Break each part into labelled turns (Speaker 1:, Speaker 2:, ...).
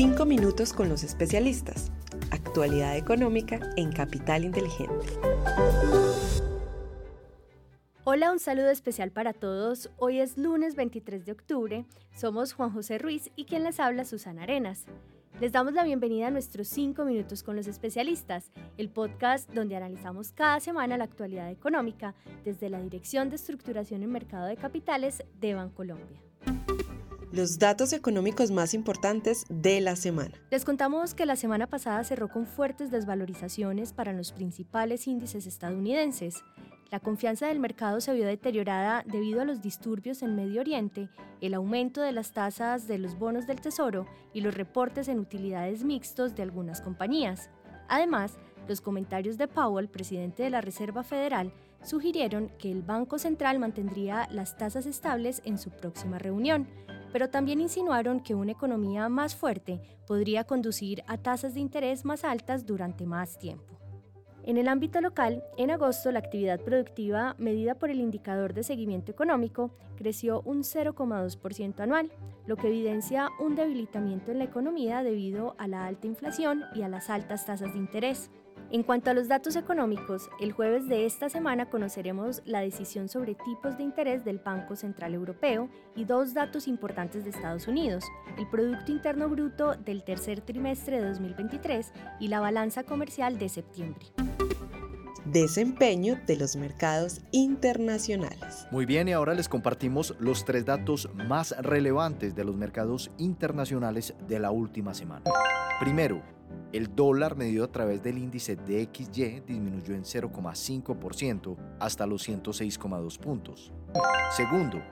Speaker 1: Cinco minutos con los especialistas. Actualidad económica en Capital Inteligente.
Speaker 2: Hola, un saludo especial para todos. Hoy es lunes 23 de octubre. Somos Juan José Ruiz y quien les habla Susana Arenas. Les damos la bienvenida a nuestros 5 minutos con los especialistas, el podcast donde analizamos cada semana la actualidad económica desde la Dirección de Estructuración en Mercado de Capitales de Bancolombia.
Speaker 1: Los datos económicos más importantes de la semana.
Speaker 2: Les contamos que la semana pasada cerró con fuertes desvalorizaciones para los principales índices estadounidenses. La confianza del mercado se vio deteriorada debido a los disturbios en Medio Oriente, el aumento de las tasas de los bonos del Tesoro y los reportes en utilidades mixtos de algunas compañías. Además, los comentarios de Powell, presidente de la Reserva Federal, sugirieron que el Banco Central mantendría las tasas estables en su próxima reunión, pero también insinuaron que una economía más fuerte podría conducir a tasas de interés más altas durante más tiempo. En el ámbito local, en agosto la actividad productiva medida por el indicador de seguimiento económico creció un 0,2% anual, lo que evidencia un debilitamiento en la economía debido a la alta inflación y a las altas tasas de interés. En cuanto a los datos económicos, el jueves de esta semana conoceremos la decisión sobre tipos de interés del Banco Central Europeo y dos datos importantes de Estados Unidos, el Producto Interno Bruto del tercer trimestre de 2023 y la balanza comercial de septiembre.
Speaker 1: Desempeño de los mercados internacionales.
Speaker 3: Muy bien, y ahora les compartimos los tres datos más relevantes de los mercados internacionales de la última semana. Primero, el dólar medido a través del índice DXY disminuyó en 0,5% hasta los 106,2 puntos. Segundo,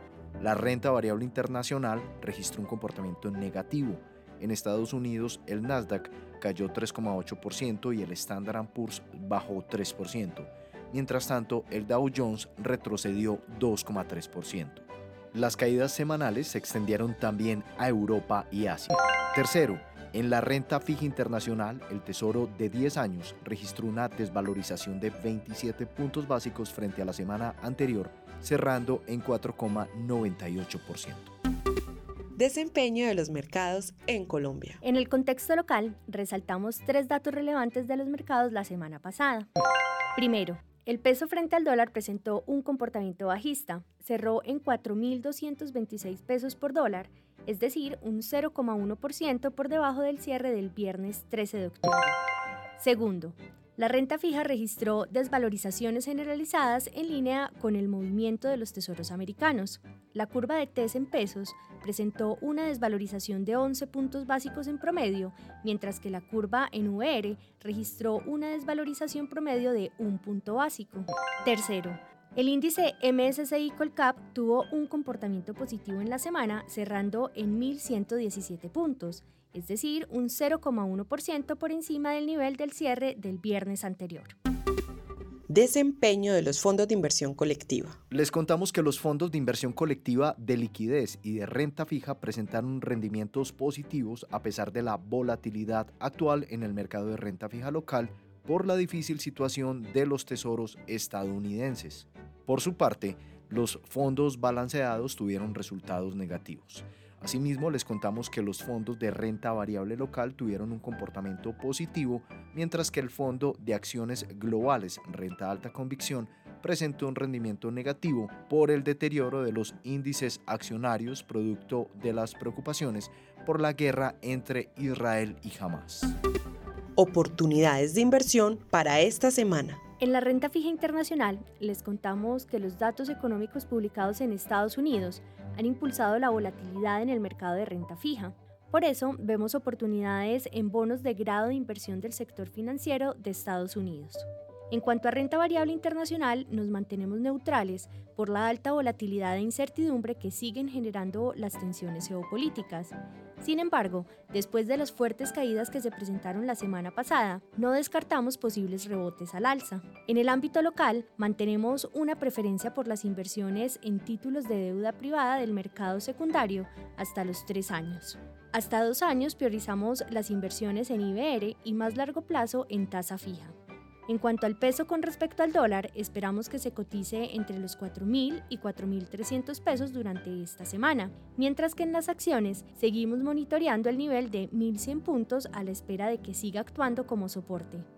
Speaker 3: la renta variable internacional registró un comportamiento negativo. En Estados Unidos, el Nasdaq cayó 3,8% y el Standard Poor's bajó 3%. Mientras tanto, el Dow Jones retrocedió 2,3%. Las caídas semanales se extendieron también a Europa y Asia. Tercero, en la renta fija internacional, el Tesoro de 10 años registró una desvalorización de 27 puntos básicos frente a la semana anterior, cerrando en 4,98%.
Speaker 1: Desempeño de los mercados en Colombia.
Speaker 2: En el contexto local, resaltamos tres datos relevantes de los mercados la semana pasada. Primero, el peso frente al dólar presentó un comportamiento bajista, cerró en 4.226 pesos por dólar es decir, un 0,1% por debajo del cierre del viernes 13 de octubre. Segundo, la renta fija registró desvalorizaciones generalizadas en línea con el movimiento de los tesoros americanos. La curva de TES en pesos presentó una desvalorización de 11 puntos básicos en promedio, mientras que la curva en UR registró una desvalorización promedio de un punto básico. Tercero, el índice MSCI Colcap tuvo un comportamiento positivo en la semana, cerrando en 1.117 puntos, es decir, un 0,1% por encima del nivel del cierre del viernes anterior.
Speaker 1: Desempeño de los fondos de inversión colectiva.
Speaker 3: Les contamos que los fondos de inversión colectiva de liquidez y de renta fija presentaron rendimientos positivos a pesar de la volatilidad actual en el mercado de renta fija local por la difícil situación de los tesoros estadounidenses. Por su parte, los fondos balanceados tuvieron resultados negativos. Asimismo, les contamos que los fondos de renta variable local tuvieron un comportamiento positivo, mientras que el fondo de acciones globales renta alta convicción presentó un rendimiento negativo por el deterioro de los índices accionarios producto de las preocupaciones por la guerra entre Israel y Hamas.
Speaker 1: Oportunidades de inversión para esta semana.
Speaker 2: En la renta fija internacional les contamos que los datos económicos publicados en Estados Unidos han impulsado la volatilidad en el mercado de renta fija. Por eso vemos oportunidades en bonos de grado de inversión del sector financiero de Estados Unidos. En cuanto a renta variable internacional, nos mantenemos neutrales por la alta volatilidad e incertidumbre que siguen generando las tensiones geopolíticas. Sin embargo, después de las fuertes caídas que se presentaron la semana pasada, no descartamos posibles rebotes al alza. En el ámbito local, mantenemos una preferencia por las inversiones en títulos de deuda privada del mercado secundario hasta los tres años. Hasta dos años priorizamos las inversiones en IBR y más largo plazo en tasa fija. En cuanto al peso con respecto al dólar, esperamos que se cotice entre los 4.000 y 4.300 pesos durante esta semana, mientras que en las acciones seguimos monitoreando el nivel de 1.100 puntos a la espera de que siga actuando como soporte.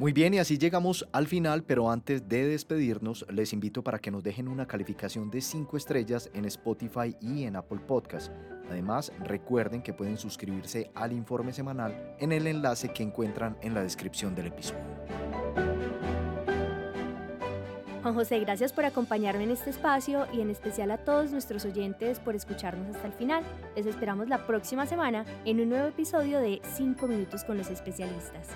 Speaker 3: Muy bien, y así llegamos al final, pero antes de despedirnos, les invito para que nos dejen una calificación de 5 estrellas en Spotify y en Apple Podcast. Además, recuerden que pueden suscribirse al informe semanal en el enlace que encuentran en la descripción del episodio.
Speaker 2: Juan José, gracias por acompañarme en este espacio y en especial a todos nuestros oyentes por escucharnos hasta el final. Les esperamos la próxima semana en un nuevo episodio de 5 minutos con los especialistas.